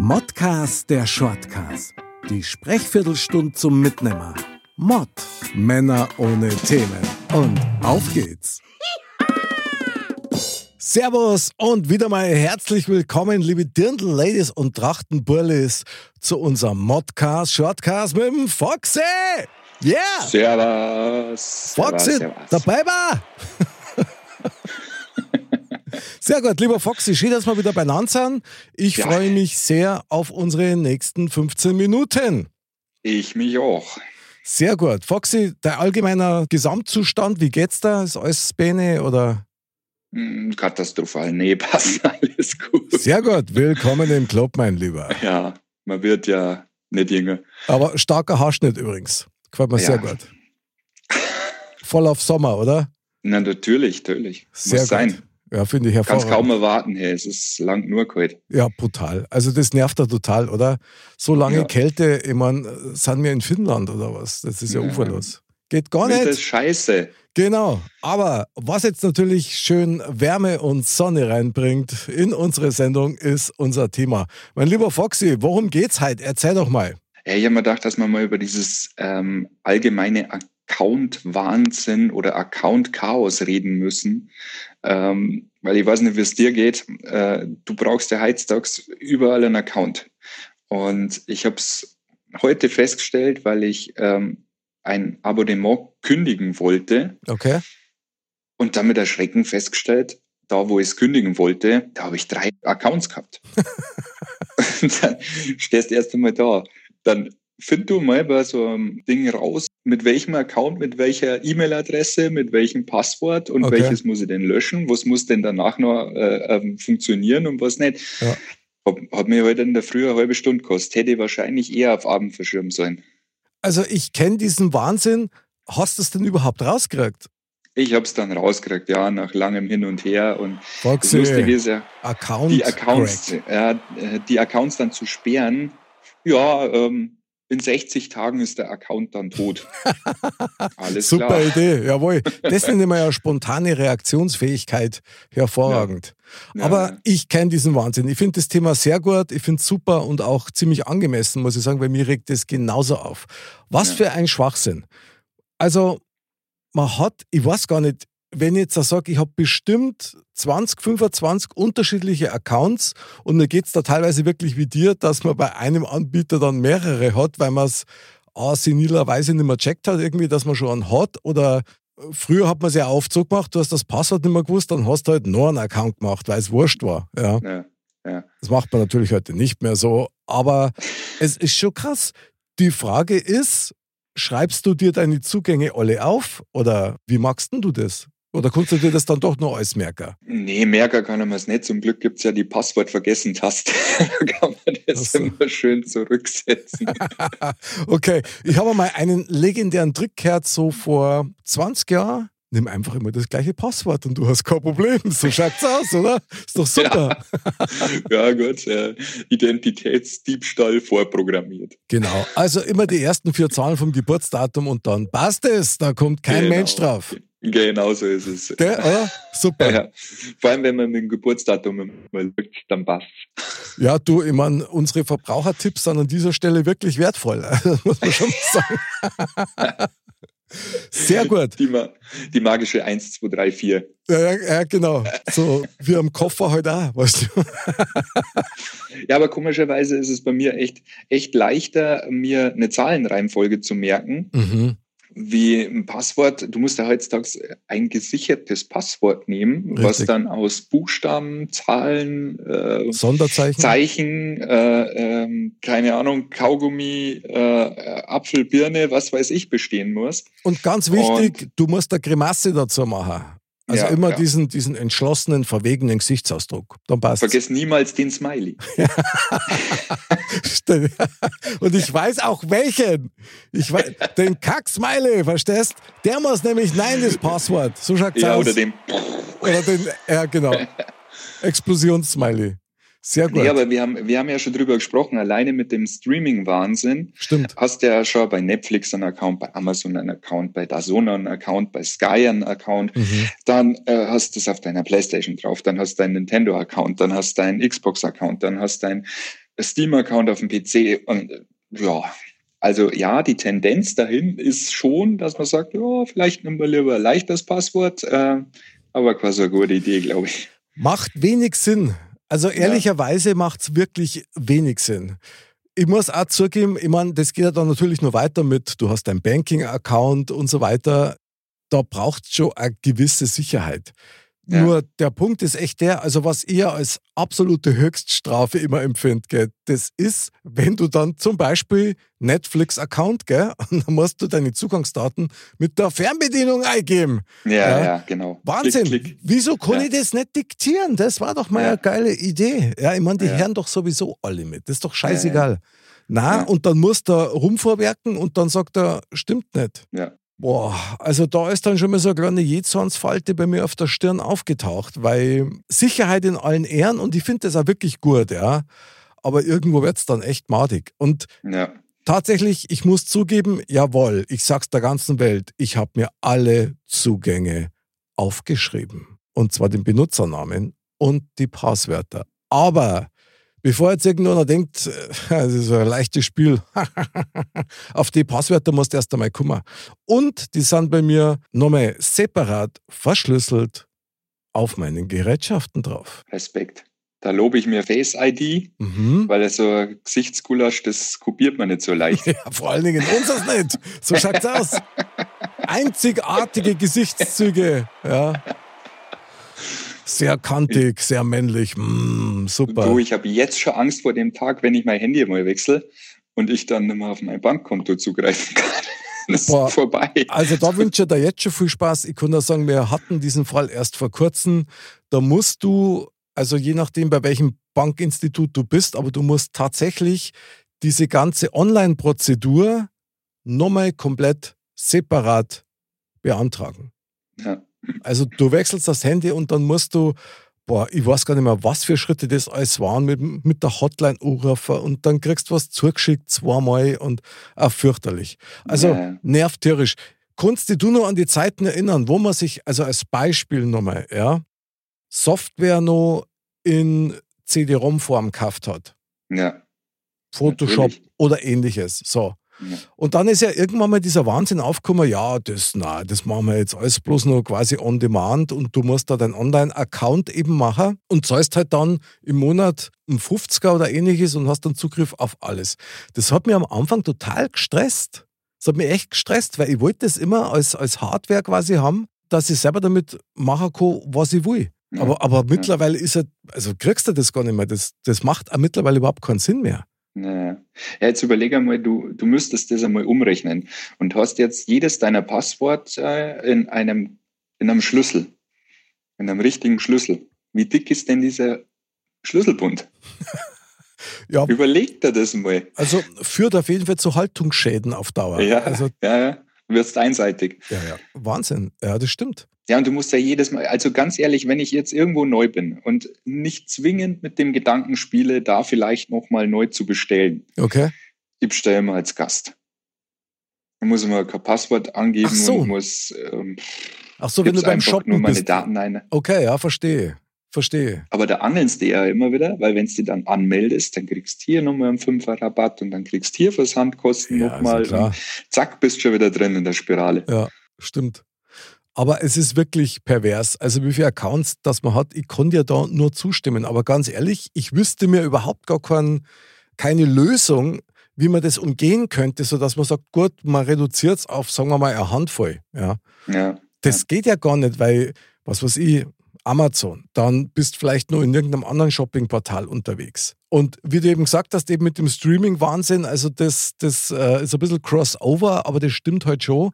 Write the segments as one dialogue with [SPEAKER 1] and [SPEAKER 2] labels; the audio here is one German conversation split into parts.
[SPEAKER 1] Modcast der Shortcast. Die Sprechviertelstunde zum Mitnehmer. Mod. Männer ohne Themen. Und auf geht's. Servus und wieder mal herzlich willkommen, liebe Dirndl-Ladies und Trachtenburlis, zu unserem Modcast Shortcast mit dem Foxy. Yeah!
[SPEAKER 2] Servus.
[SPEAKER 1] Foxy,
[SPEAKER 2] servus, servus.
[SPEAKER 1] dabei war. Sehr gut, lieber Foxy, schön, dass wir wieder beieinander sind. Ich
[SPEAKER 2] Ja.
[SPEAKER 1] freue mich sehr auf unsere nächsten 15 Minuten.
[SPEAKER 2] Ich mich auch.
[SPEAKER 1] Sehr gut. Foxy, der allgemeiner Gesamtzustand, wie geht's da? Ist alles Bene oder?
[SPEAKER 2] Hm, Katastrophal. Nee, passt alles gut.
[SPEAKER 1] Sehr gut. Willkommen im Club, mein Lieber.
[SPEAKER 2] Ja, man wird ja nicht jünger.
[SPEAKER 1] Aber starker Haarschnitt übrigens. Gefällt mir
[SPEAKER 2] Ja.
[SPEAKER 1] sehr gut. Voll auf Sommer, oder?
[SPEAKER 2] Na, natürlich, natürlich.
[SPEAKER 1] Sehr
[SPEAKER 2] Muss
[SPEAKER 1] gut.
[SPEAKER 2] sein.
[SPEAKER 1] Ja, finde ich
[SPEAKER 2] Kannst
[SPEAKER 1] hervorragend.
[SPEAKER 2] kaum erwarten, hey. Es ist lang nur kalt.
[SPEAKER 1] Ja, brutal. Also das nervt ja total, oder? So lange
[SPEAKER 2] Ja.
[SPEAKER 1] Kälte, ich meine, sind wir in Finnland oder was? Das ist ja,
[SPEAKER 2] Ja.
[SPEAKER 1] uferlos. Geht gar
[SPEAKER 2] Winter
[SPEAKER 1] nicht.
[SPEAKER 2] ist scheiße.
[SPEAKER 1] Genau. Aber was jetzt natürlich schön Wärme und Sonne reinbringt in unsere Sendung, ist unser Thema. Mein lieber Foxy, worum geht's heute? Erzähl doch mal.
[SPEAKER 2] Ja, ich habe mir gedacht, dass wir mal über dieses ähm, allgemeine Account-Wahnsinn oder Account-Chaos reden müssen. Ähm, weil ich weiß nicht, wie es dir geht. Äh, du brauchst ja heutzutage überall einen Account. Und ich habe es heute festgestellt, weil ich ähm, ein Abonnement kündigen wollte
[SPEAKER 1] Okay.
[SPEAKER 2] und dann mit Erschrecken festgestellt, da wo ich es kündigen wollte, da habe ich drei Accounts gehabt. und dann stehst du erst einmal da. Dann find du mal bei so einem Ding raus, mit welchem Account, mit welcher E-Mail-Adresse, mit welchem Passwort und
[SPEAKER 1] Okay.
[SPEAKER 2] welches muss ich denn löschen, was muss denn danach noch äh, ähm, funktionieren und was nicht.
[SPEAKER 1] Ja.
[SPEAKER 2] Hat, hat mir heute in der Früh eine halbe Stunde gekostet. Hätte ich wahrscheinlich eher auf Abend verschirmen sollen.
[SPEAKER 1] Also ich kenne diesen Wahnsinn. Hast du es denn überhaupt rausgekriegt?
[SPEAKER 2] Ich habe es dann rausgekriegt, ja, nach langem Hin und Her. Und das
[SPEAKER 1] Foxy,
[SPEAKER 2] Lustige ist ja,
[SPEAKER 1] Account
[SPEAKER 2] die Accounts, ja, die Accounts dann zu sperren, ja, ähm, in 60 Tagen ist der Account dann tot. Alles
[SPEAKER 1] Super
[SPEAKER 2] klar.
[SPEAKER 1] Idee, jawohl. Das nenne ich mal ja spontane Reaktionsfähigkeit hervorragend.
[SPEAKER 2] Ja.
[SPEAKER 1] Aber ich kenne diesen Wahnsinn. Ich finde das Thema sehr gut, ich finde es super und auch ziemlich angemessen, muss ich sagen, weil mir regt das genauso auf. Was
[SPEAKER 2] Ja.
[SPEAKER 1] für ein Schwachsinn. Also, man hat, ich weiß gar nicht, wenn ich jetzt da sage, ich habe bestimmt 20, 25 unterschiedliche Accounts und mir geht's da teilweise wirklich wie dir, dass man bei einem Anbieter dann mehrere hat, weil man es ah, senilerweise nicht mehr checkt hat, irgendwie, dass man schon einen hat oder äh, Früher hat man es ja oft so gemacht, du hast das Passwort nicht mehr gewusst, dann hast du halt noch einen Account gemacht, weil es wurscht war. Ja.
[SPEAKER 2] ja, ja.
[SPEAKER 1] Das macht man natürlich heute nicht mehr so, aber es ist schon krass. Die Frage ist, schreibst du dir deine Zugänge alle auf oder wie magst denn du das? Oder kannst du dir das dann doch noch alles merken?
[SPEAKER 2] Nee, Merker kann man es nicht. Zum Glück gibt's ja die Passwort-Vergessen-Taste. da kann man das
[SPEAKER 1] so.
[SPEAKER 2] immer schön zurücksetzen.
[SPEAKER 1] Okay, ich habe mal einen legendären Trick gehört, so vor 20 Jahren. Nimm einfach immer das gleiche Passwort und du hast kein Problem. So schaut's aus, oder? Ist doch super.
[SPEAKER 2] ja, gut. Äh, Identitätsdiebstahl vorprogrammiert.
[SPEAKER 1] Genau. Also immer die ersten vier Zahlen vom Geburtsdatum und dann passt es. Da kommt kein
[SPEAKER 2] Genau.
[SPEAKER 1] Mensch drauf.
[SPEAKER 2] Genau so ist es.
[SPEAKER 1] Gell, oder? Super.
[SPEAKER 2] Ja, vor allem, wenn man mit dem Geburtsdatum mal lügt, dann passt.
[SPEAKER 1] Ja, du, ich meine, unsere Verbrauchertipps sind an dieser Stelle wirklich wertvoll. Muss man schon sagen. Sehr gut.
[SPEAKER 2] Die, die magische 1, 2, 3, 4.
[SPEAKER 1] Ja, ja, genau. So wie am Koffer heute auch, weißt du.
[SPEAKER 2] Ja, aber komischerweise ist es bei mir echt, echt leichter, mir eine Zahlenreihenfolge zu merken,
[SPEAKER 1] Mhm.
[SPEAKER 2] Wie ein Passwort. Du musst ja heutzutage ein gesichertes Passwort nehmen, was
[SPEAKER 1] Richtig.
[SPEAKER 2] dann aus Buchstaben, Zahlen, äh,
[SPEAKER 1] Sonderzeichen.
[SPEAKER 2] Zeichen, äh, ähm, keine Ahnung, Kaugummi, äh, Apfel, Birne, was weiß ich, bestehen muss.
[SPEAKER 1] Und ganz wichtig, du musst eine Grimasse dazu machen. Also
[SPEAKER 2] Ja,
[SPEAKER 1] immer
[SPEAKER 2] ja.
[SPEAKER 1] diesen, diesen entschlossenen, verwegenen Gesichtsausdruck. Dann passt
[SPEAKER 2] Vergiss niemals den Smiley.
[SPEAKER 1] Und ich weiß auch welchen. Ich weiß, den Kack-Smiley, verstehst? Der muss nämlich Nein, das Passwort. So schaut's
[SPEAKER 2] Ja,
[SPEAKER 1] aus.
[SPEAKER 2] oder den.
[SPEAKER 1] Oder den, ja, genau. Explosionssmiley. Sehr gut.
[SPEAKER 2] Nee, aber wir haben, wir haben ja schon drüber gesprochen, alleine mit dem Streaming-Wahnsinn.
[SPEAKER 1] Stimmt.
[SPEAKER 2] Hast ja schon bei Netflix einen Account, bei Amazon einen Account, bei DAZN einen Account, bei Sky einen Account.
[SPEAKER 1] Mhm.
[SPEAKER 2] Dann äh, hast du es auf deiner Playstation drauf, dann hast du deinen Nintendo-Account, dann hast du deinen Xbox-Account, dann hast du deinen Steam-Account auf dem PC und ja, also ja, die Tendenz dahin ist schon, dass man sagt, ja, vielleicht nehmen wir lieber ein leichtes Passwort, äh, aber quasi eine gute Idee, glaube ich.
[SPEAKER 1] Macht wenig Sinn. Also ehrlicherweise ja. macht es wirklich wenig Sinn. Ich muss auch zugeben, ich meine, das geht ja dann natürlich nur weiter mit, du hast dein Banking-Account und so weiter. Da braucht es schon eine gewisse Sicherheit. Ja. Nur der Punkt ist echt der, also was ihr als absolute Höchststrafe immer empfindet, gell, das ist, wenn du dann zum Beispiel Netflix-Account, gell, und dann musst du deine Zugangsdaten mit der Fernbedienung eingeben.
[SPEAKER 2] Ja, ja, ja genau.
[SPEAKER 1] Wahnsinn. Klick, klick. Wieso kann ja. ich das nicht diktieren? Das war doch mal ja. eine geile Idee. Ja, ich meine, die hören doch sowieso alle mit. Das ist doch scheißegal. Na, und dann musst du rumvorwerken und dann sagt er, stimmt nicht.
[SPEAKER 2] Ja.
[SPEAKER 1] Boah, also da ist dann schon mal so eine kleine Jezornsfalte bei mir auf der Stirn aufgetaucht, weil Sicherheit in allen Ehren und ich finde das auch wirklich gut, ja. Aber irgendwo wird es dann echt madig. Und ja. tatsächlich, ich muss zugeben, jawohl, ich sag's der ganzen Welt, ich habe mir alle Zugänge aufgeschrieben. Und zwar den Benutzernamen und die Passwörter. Aber Bevor jetzt irgendeiner denkt, äh, das ist ein leichtes Spiel, auf die Passwörter musst du erst einmal kommen. Und die sind bei mir nochmal separat verschlüsselt auf meinen Gerätschaften drauf.
[SPEAKER 2] Respekt. Da lobe ich mir Face ID, mhm. weil so ein Gesichtsgulasch, das kopiert man nicht so leicht.
[SPEAKER 1] Ja, vor allen Dingen unseres nicht. So schaut's aus. Einzigartige Gesichtszüge. Ja. Sehr kantig, sehr männlich. Mm, super.
[SPEAKER 2] Du, ich habe jetzt schon Angst vor dem Tag, wenn ich mein Handy mal wechsle und ich dann nicht mehr auf mein Bankkonto zugreifen kann. Das Boah, ist vorbei.
[SPEAKER 1] Also da wünsche ich dir jetzt schon viel Spaß. Ich kann nur sagen, wir hatten diesen Fall erst vor kurzem. Da musst du, also je nachdem, bei welchem Bankinstitut du bist, aber du musst tatsächlich diese ganze Online-Prozedur nochmal komplett separat beantragen. Ja. Also du wechselst das Handy und dann musst du, boah, ich weiß gar nicht mehr, was für Schritte das alles waren, mit, mit der Hotline anrufen und dann kriegst du was zugeschickt zweimal und auch fürchterlich. Also ja. nervt tierisch. Kannst du noch an die Zeiten erinnern, wo man sich, also als Beispiel nochmal, ja, Software noch in CD-ROM-Form gekauft hat?
[SPEAKER 2] Ja.
[SPEAKER 1] Photoshop Natürlich. oder ähnliches. So. Und dann ist ja irgendwann mal dieser Wahnsinn aufgekommen, ja, das, na, das machen wir jetzt alles bloß nur quasi on demand und du musst da deinen Online-Account eben machen und zahlst halt dann im Monat ein 50er oder ähnliches und hast dann Zugriff auf alles. Das hat mir am Anfang total gestresst. Das hat mich echt gestresst, weil ich wollte das immer als, als Hardware quasi haben, dass ich selber damit machen kann, was ich will. Ja. Aber, aber mittlerweile ist er, also kriegst du das gar nicht mehr. Das, das macht mittlerweile überhaupt keinen Sinn mehr.
[SPEAKER 2] Ja, jetzt überlege einmal, du, du müsstest das einmal umrechnen und hast jetzt jedes deiner Passwort äh, in, einem, in einem Schlüssel, in einem richtigen Schlüssel. Wie dick ist denn dieser Schlüsselbund? ja. Überleg dir das mal.
[SPEAKER 1] Also führt auf jeden Fall zu Haltungsschäden auf Dauer.
[SPEAKER 2] Ja,
[SPEAKER 1] also,
[SPEAKER 2] ja, ja. Du wirst einseitig.
[SPEAKER 1] Ja, ja. Wahnsinn. Ja, das stimmt.
[SPEAKER 2] Ja, und du musst ja jedes Mal, also ganz ehrlich, wenn ich jetzt irgendwo neu bin und nicht zwingend mit dem Gedanken spiele, da vielleicht nochmal neu zu bestellen.
[SPEAKER 1] Okay.
[SPEAKER 2] Ich bestelle mal als Gast. Da muss ich mal kein Passwort angeben Ach so. und muss. Ähm,
[SPEAKER 1] Ach so, wenn du beim Shoppen
[SPEAKER 2] nur meine
[SPEAKER 1] bist.
[SPEAKER 2] Daten ein.
[SPEAKER 1] Okay, ja, verstehe. Verstehe.
[SPEAKER 2] Aber da angelst du ja immer wieder, weil wenn du dann anmeldest, dann kriegst du hier nochmal einen Fünfer Rabatt und dann kriegst du hier Versandkosten ja, nochmal. Und zack, bist du schon wieder drin in der Spirale.
[SPEAKER 1] Ja, stimmt. Aber es ist wirklich pervers. Also wie viele Accounts das man hat, ich konnte ja da nur zustimmen. Aber ganz ehrlich, ich wüsste mir überhaupt gar kein, keine Lösung, wie man das umgehen könnte, sodass man sagt, gut, man reduziert es auf, sagen wir mal, eine Handvoll. Ja.
[SPEAKER 2] ja
[SPEAKER 1] das ja. geht ja gar nicht, weil, was weiß ich, Amazon, dann bist du vielleicht nur in irgendeinem anderen Shoppingportal unterwegs. Und wie du eben gesagt hast, eben mit dem Streaming-Wahnsinn, also das, das äh, ist ein bisschen Crossover, aber das stimmt halt schon.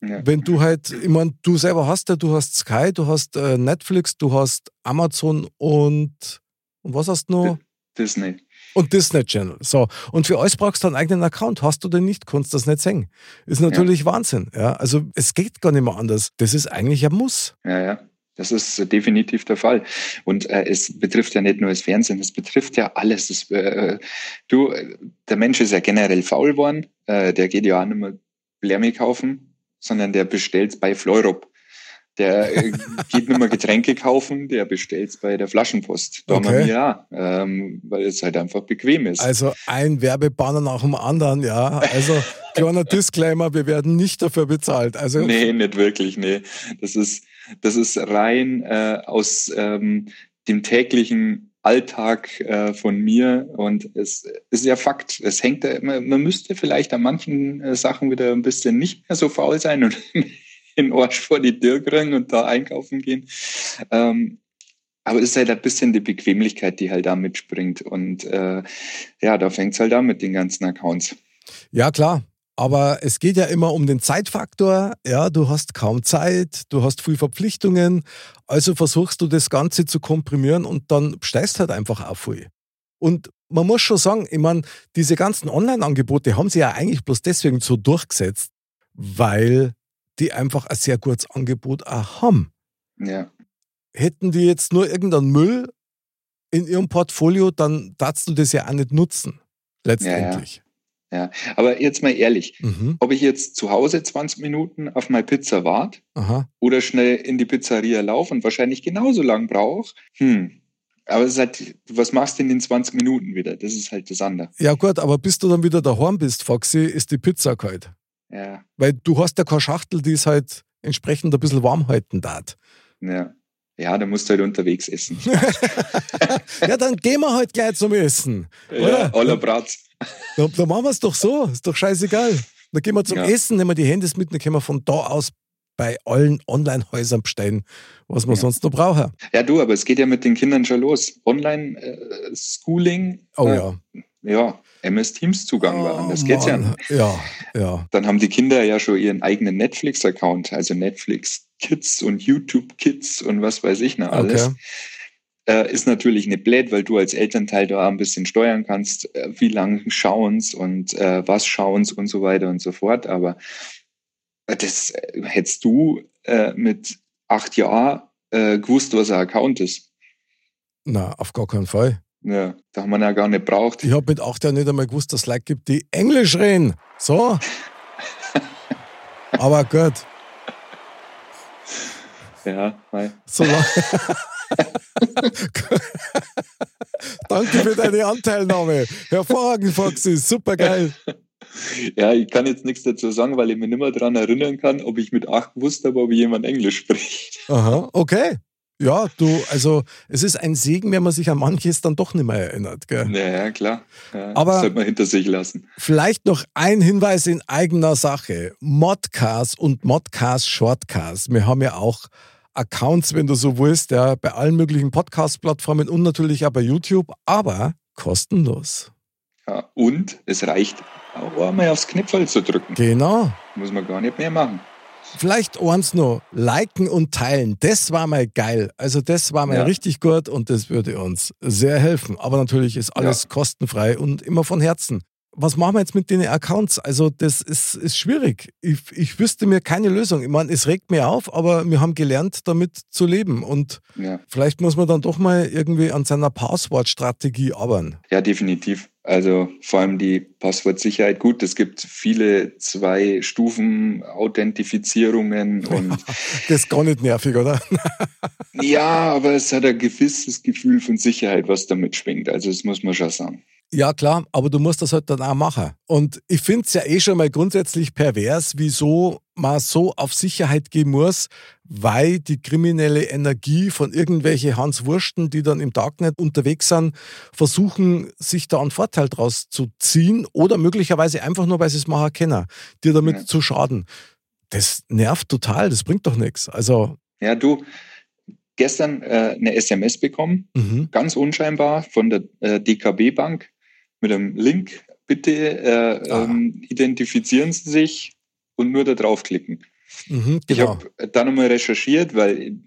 [SPEAKER 1] Ja. Wenn du halt, ich meine, du selber hast ja, du hast Sky, du hast äh, Netflix, du hast Amazon und, und was hast du noch?
[SPEAKER 2] Disney.
[SPEAKER 1] Und Disney Channel. So. Und für euch brauchst du einen eigenen Account. Hast du den nicht, kannst du das nicht sehen. Ist natürlich ja. Wahnsinn. Ja. Also es geht gar nicht mehr anders. Das ist eigentlich ein Muss.
[SPEAKER 2] Ja, ja. Das ist definitiv der Fall. Und äh, es betrifft ja nicht nur das Fernsehen, es betrifft ja alles. Das, äh, du, der Mensch ist ja generell faul geworden. Äh, der geht ja auch nicht mehr Lärme kaufen sondern der bestellt bei Fleurop. Der äh, geht nicht mehr Getränke kaufen, der bestellt es bei der Flaschenpost. Da
[SPEAKER 1] Okay.
[SPEAKER 2] haben wir ja, ähm, weil es halt einfach bequem ist.
[SPEAKER 1] Also ein Werbebanner nach dem anderen, ja. Also kleiner Disclaimer, wir werden nicht dafür bezahlt. Also
[SPEAKER 2] Nee, nicht wirklich, nee. Das ist, das ist rein äh, aus ähm, dem täglichen Alltag äh, von mir und es ist ja Fakt. Es hängt, man, man müsste vielleicht an manchen äh, Sachen wieder ein bisschen nicht mehr so faul sein und den Arsch vor die Tür kriegen und da einkaufen gehen. Ähm, aber es ist halt ein bisschen die Bequemlichkeit, die halt da mitspringt. Und äh, ja, da fängt es halt an mit den ganzen Accounts.
[SPEAKER 1] Ja, klar. Aber es geht ja immer um den Zeitfaktor. Ja, du hast kaum Zeit, du hast viel Verpflichtungen. Also versuchst du das Ganze zu komprimieren und dann steigst halt einfach auf viel. Und man muss schon sagen, ich meine, diese ganzen Online-Angebote haben sie ja eigentlich bloß deswegen so durchgesetzt, weil die einfach ein sehr gutes Angebot auch haben.
[SPEAKER 2] Ja.
[SPEAKER 1] Hätten die jetzt nur irgendeinen Müll in ihrem Portfolio, dann darfst du das ja auch nicht nutzen. Letztendlich.
[SPEAKER 2] Aber jetzt mal ehrlich,
[SPEAKER 1] Mhm.
[SPEAKER 2] ob ich jetzt zu Hause 20 Minuten auf meine Pizza warte oder schnell in die Pizzeria laufe und wahrscheinlich genauso lang brauche, hm. Aber es ist halt, was machst du in den 20 Minuten wieder? Das ist halt das andere.
[SPEAKER 1] Ja gut, aber bis du dann wieder daheim bist, Foxy, ist die Pizza kalt.
[SPEAKER 2] Ja,
[SPEAKER 1] Weil du hast ja keine Schachtel, die es halt entsprechend ein bisschen warm halten darf.
[SPEAKER 2] ja. Ja, da musst du halt unterwegs essen.
[SPEAKER 1] ja, dann gehen wir halt gleich zum Essen.
[SPEAKER 2] ja, aller Bratz.
[SPEAKER 1] Da, da machen wir es doch so, ist doch scheißegal. Dann gehen wir zum
[SPEAKER 2] Ja.
[SPEAKER 1] Essen, nehmen wir die Handys mit, dann können wir von da aus bei allen Online-Häusern bestellen, was wir
[SPEAKER 2] Ja.
[SPEAKER 1] sonst noch brauchen.
[SPEAKER 2] Ja, du, aber es geht ja mit den Kindern schon los. Online-Schooling.
[SPEAKER 1] Oh
[SPEAKER 2] äh,
[SPEAKER 1] ja.
[SPEAKER 2] Ja, MS Teams Zugang war.
[SPEAKER 1] Oh,
[SPEAKER 2] Das geht's ja
[SPEAKER 1] Mann.
[SPEAKER 2] nicht.
[SPEAKER 1] Ja, ja.
[SPEAKER 2] Dann haben die Kinder ja schon ihren eigenen Netflix-Account, also Netflix Kids und YouTube Kids und was weiß ich noch alles.
[SPEAKER 1] Okay.
[SPEAKER 2] Äh, ist natürlich nicht blöd, weil du als Elternteil da ein bisschen steuern kannst, äh, wie lang schauen's und äh, was schauen's und so weiter und so fort. Aber äh, das äh, hättest du äh, mit acht Jahren gewusst, was ein Account ist.
[SPEAKER 1] Na, auf gar keinen Fall.
[SPEAKER 2] Ja, da haben wir ja gar nicht braucht.
[SPEAKER 1] Ich habe mit acht Jahren nicht einmal gewusst, dass es Leute gibt, die Englisch reden. So. Aber gut,
[SPEAKER 2] Ja, mei.
[SPEAKER 1] so. Danke für deine Anteilnahme. Hervorragend, Foxy. Super geil.
[SPEAKER 2] Ja, ich kann jetzt nichts dazu sagen, weil ich mich nicht mehr daran erinnern kann, ob ich mit acht wusste, aber ob jemand Englisch spricht.
[SPEAKER 1] Aha, okay. Ja, du, also es ist ein Segen, wenn man sich an manches dann doch nicht mehr erinnert. Gell?
[SPEAKER 2] Ja, ja klar. Ja,
[SPEAKER 1] Aber-
[SPEAKER 2] das sollte man hinter sich lassen.
[SPEAKER 1] Vielleicht noch ein Hinweis in eigener Sache. Modcast und Modcast Shortcast. Wir haben ja auch Accounts, wenn du so willst, ja, bei allen möglichen Podcast-Plattformen und natürlich auch bei YouTube, aber kostenlos.
[SPEAKER 2] Ja, und es reicht auch einmal aufs Knöpfel zu drücken.
[SPEAKER 1] Genau.
[SPEAKER 2] Muss man gar nicht mehr machen.
[SPEAKER 1] Vielleicht eins noch, liken und teilen. Das war mal geil. Also das war mal
[SPEAKER 2] Ja.
[SPEAKER 1] richtig gut und das würde uns sehr helfen. Aber natürlich ist alles kostenfrei und immer von Herzen. Was machen wir jetzt mit den Accounts? Also das ist, ist schwierig. Ich, ich wüsste mir keine Lösung. Ich meine, es regt mir auf, aber wir haben gelernt, damit zu leben. Und
[SPEAKER 2] Ja,
[SPEAKER 1] vielleicht muss man dann doch mal irgendwie an seiner Passwortstrategie arbeiten.
[SPEAKER 2] ja definitiv. Also vor allem die Passwortsicherheit. Gut, es gibt viele Zwei-Stufen-Authentifizierungen und
[SPEAKER 1] Das ist gar nicht nervig, oder?
[SPEAKER 2] ja, aber es hat ein gewisses Gefühl von Sicherheit, was damit schwingt. Also das muss man schon sagen.
[SPEAKER 1] Ja, klar, aber du musst das halt dann auch machen. Und ich finde es ja eh schon mal grundsätzlich pervers, wieso man so auf Sicherheit gehen muss, weil die kriminelle Energie von irgendwelche Hans Wursten, die dann im Darknet unterwegs sind, versuchen, sich da einen Vorteil draus zu ziehen oder möglicherweise einfach nur, weil sie es machen können, dir damit
[SPEAKER 2] Ja.
[SPEAKER 1] zu schaden. Das nervt total, das bringt doch nichts. Also,
[SPEAKER 2] Ja, du, gestern äh, eine SMS bekommen,
[SPEAKER 1] mhm.
[SPEAKER 2] ganz unscheinbar von der äh, DKB Bank mit einem Link. Bitte äh,
[SPEAKER 1] Ah.
[SPEAKER 2] ähm, identifizieren Sie sich und nur da draufklicken.
[SPEAKER 1] Mhm,
[SPEAKER 2] Ich
[SPEAKER 1] genau.
[SPEAKER 2] habe dann nochmal recherchiert, weil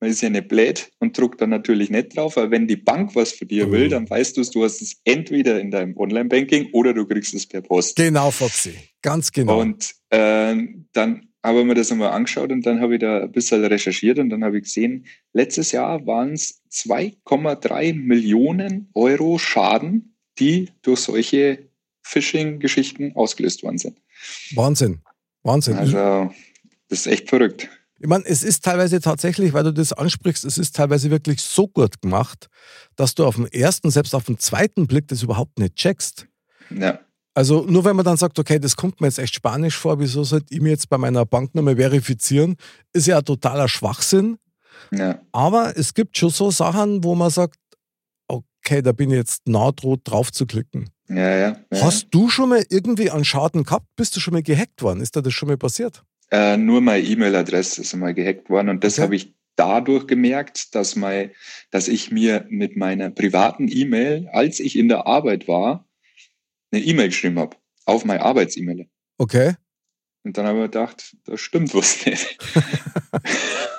[SPEAKER 2] man ist ja nicht blöd und druckt dann natürlich nicht drauf, aber wenn die Bank was für dir
[SPEAKER 1] Mhm.
[SPEAKER 2] will, dann weißt du es, du hast es entweder in deinem Online-Banking oder du kriegst es per Post.
[SPEAKER 1] Genau, Foxy. Ganz genau.
[SPEAKER 2] Und äh, dann habe ich mir das einmal angeschaut und dann habe ich da ein bisschen recherchiert und dann habe ich gesehen, letztes Jahr waren es 2,3 Millionen Euro Schaden, die durch solche Phishing-Geschichten ausgelöst worden sind.
[SPEAKER 1] Wahnsinn. Wahnsinn.
[SPEAKER 2] Also das ist echt verrückt.
[SPEAKER 1] Ich meine, es ist teilweise tatsächlich, weil du das ansprichst, es ist teilweise wirklich so gut gemacht, dass du auf dem ersten, selbst auf dem zweiten Blick das überhaupt nicht checkst.
[SPEAKER 2] Ja.
[SPEAKER 1] Also nur wenn man dann sagt, okay, das kommt mir jetzt echt spanisch vor, wieso sollte ich mir jetzt bei meiner Banknummer verifizieren, ist ja ein totaler Schwachsinn.
[SPEAKER 2] Ja.
[SPEAKER 1] Aber es gibt schon so Sachen, wo man sagt, okay, da bin ich jetzt nah droht drauf zu klicken.
[SPEAKER 2] Ja, ja, ja.
[SPEAKER 1] Hast du schon mal irgendwie einen Schaden gehabt? Bist du schon mal gehackt worden? Ist dir das schon mal passiert?
[SPEAKER 2] Äh, nur meine E-Mail-Adresse ist einmal gehackt worden und das
[SPEAKER 1] Okay.
[SPEAKER 2] habe ich dadurch gemerkt, dass, mein, dass ich mir mit meiner privaten E-Mail, als ich in der Arbeit war, eine E-Mail geschrieben habe. Auf meine Arbeits-E-Mail.
[SPEAKER 1] Okay.
[SPEAKER 2] Und dann habe ich gedacht, da stimmt was nicht.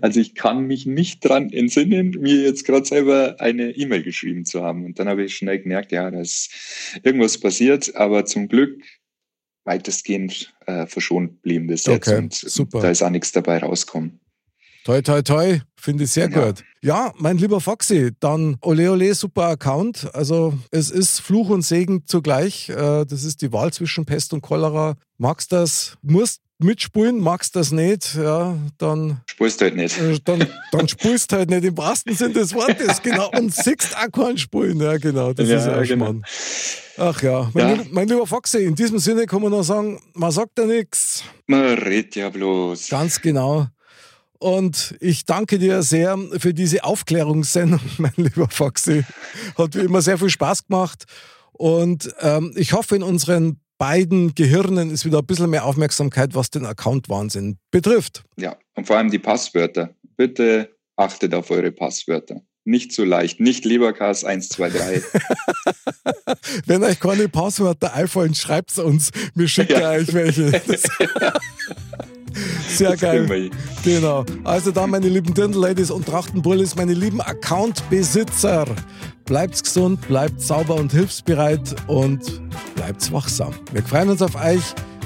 [SPEAKER 2] also ich kann mich nicht dran entsinnen, mir jetzt gerade selber eine E-Mail geschrieben zu haben. Und dann habe ich schnell gemerkt, ja, da ist irgendwas passiert, aber zum Glück weitestgehend äh, verschont blieben jetzt
[SPEAKER 1] Okay,
[SPEAKER 2] und
[SPEAKER 1] super.
[SPEAKER 2] da ist auch nichts dabei rausgekommen.
[SPEAKER 1] Toi, toi, toi. Finde ich sehr
[SPEAKER 2] Ja.
[SPEAKER 1] gut. Ja, mein lieber Foxy, dann ole ole, super Account. Also es ist Fluch und Segen zugleich. Äh, Das ist die Wahl zwischen Pest und Cholera. Magst das, musst mitspulen, magst das nicht, ja, dann,
[SPEAKER 2] Spurst halt nicht.
[SPEAKER 1] äh, dann, dann spulst halt nicht im wahrsten Sinn des Wortes, genau. Und siehst auch keinen Spulen, ja, genau. Das
[SPEAKER 2] Ja,
[SPEAKER 1] ist ja auch
[SPEAKER 2] genau.
[SPEAKER 1] Schmarrn. Ach ja, mein,
[SPEAKER 2] Ja.
[SPEAKER 1] Lieber, mein lieber Foxy, in diesem Sinne kann man noch sagen, man sagt ja nichts.
[SPEAKER 2] Man redet ja bloß.
[SPEAKER 1] Ganz genau. Und ich danke dir sehr für diese Aufklärungssendung, mein lieber Foxy. Hat wie immer sehr viel Spaß gemacht. Und ähm, ich hoffe, in unseren beiden Gehirnen ist wieder ein bisschen mehr Aufmerksamkeit, was den Account-Wahnsinn betrifft.
[SPEAKER 2] Ja, und vor allem die Passwörter. Bitte achtet auf eure Passwörter. Nicht so leicht. Nicht Leberkas 123.
[SPEAKER 1] Wenn euch keine Passwörter einfallen, schreibt es uns. Wir schicken
[SPEAKER 2] Ja.
[SPEAKER 1] euch welche. Sehr geil. Genau. Also dann, meine lieben Dirndl-Ladies und Trachtenbullis, meine lieben Account-Besitzer, bleibt gesund, bleibt sauber und hilfsbereit und bleibt wachsam. Wir freuen uns auf euch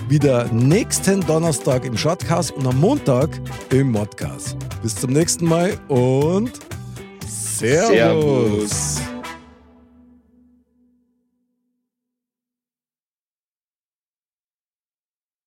[SPEAKER 1] wieder nächsten Donnerstag im Shortcast und am Montag im Modcast. Bis zum nächsten Mal und Servus.
[SPEAKER 2] Servus.